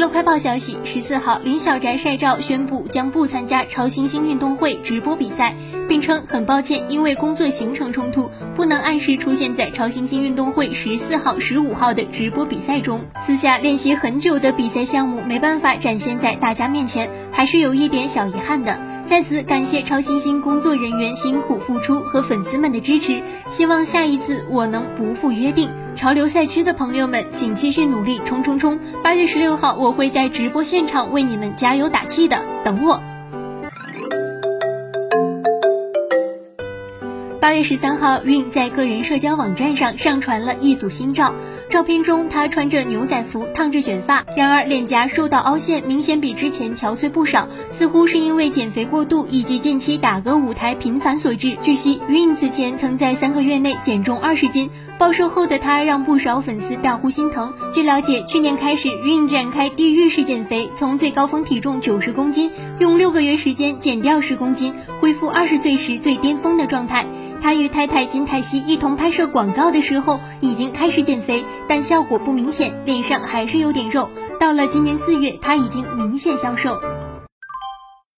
乐快报消息，十四号林小宅晒照宣布将不参加超新星运动会直播比赛，并称很抱歉，因为工作行程冲突，不能按时出现在超新星运动会十四号、十五号的直播比赛中。私下练习很久的比赛项目没办法展现在大家面前，还是有一点小遗憾的。在此感谢超新星工作人员辛苦付出和粉丝们的支持，希望下一次我能不负约定。潮流赛区的朋友们，请继续努力，冲冲冲！八月十六号，我会在直播现场为你们加油打气的，等我。八月十三号，Rain 在个人社交网站上上传了一组新照。照片中，她穿着牛仔服，烫着卷发，然而脸颊受到凹陷，明显比之前憔悴不少，似乎是因为减肥过度以及近期打歌舞台频繁所致。据悉，Rain 此前曾在三个月内减重二十斤，暴瘦后的她让不少粉丝大呼心疼。据了解，去年开始，Rain 展开地狱式减肥，从最高峰体重九十公斤，用六个月时间减掉十公斤，恢复二十岁时最巅峰的状态。他与太太金泰熙一同拍摄广告的时候，已经开始减肥，但效果不明显，脸上还是有点肉。到了今年四月，他已经明显消瘦。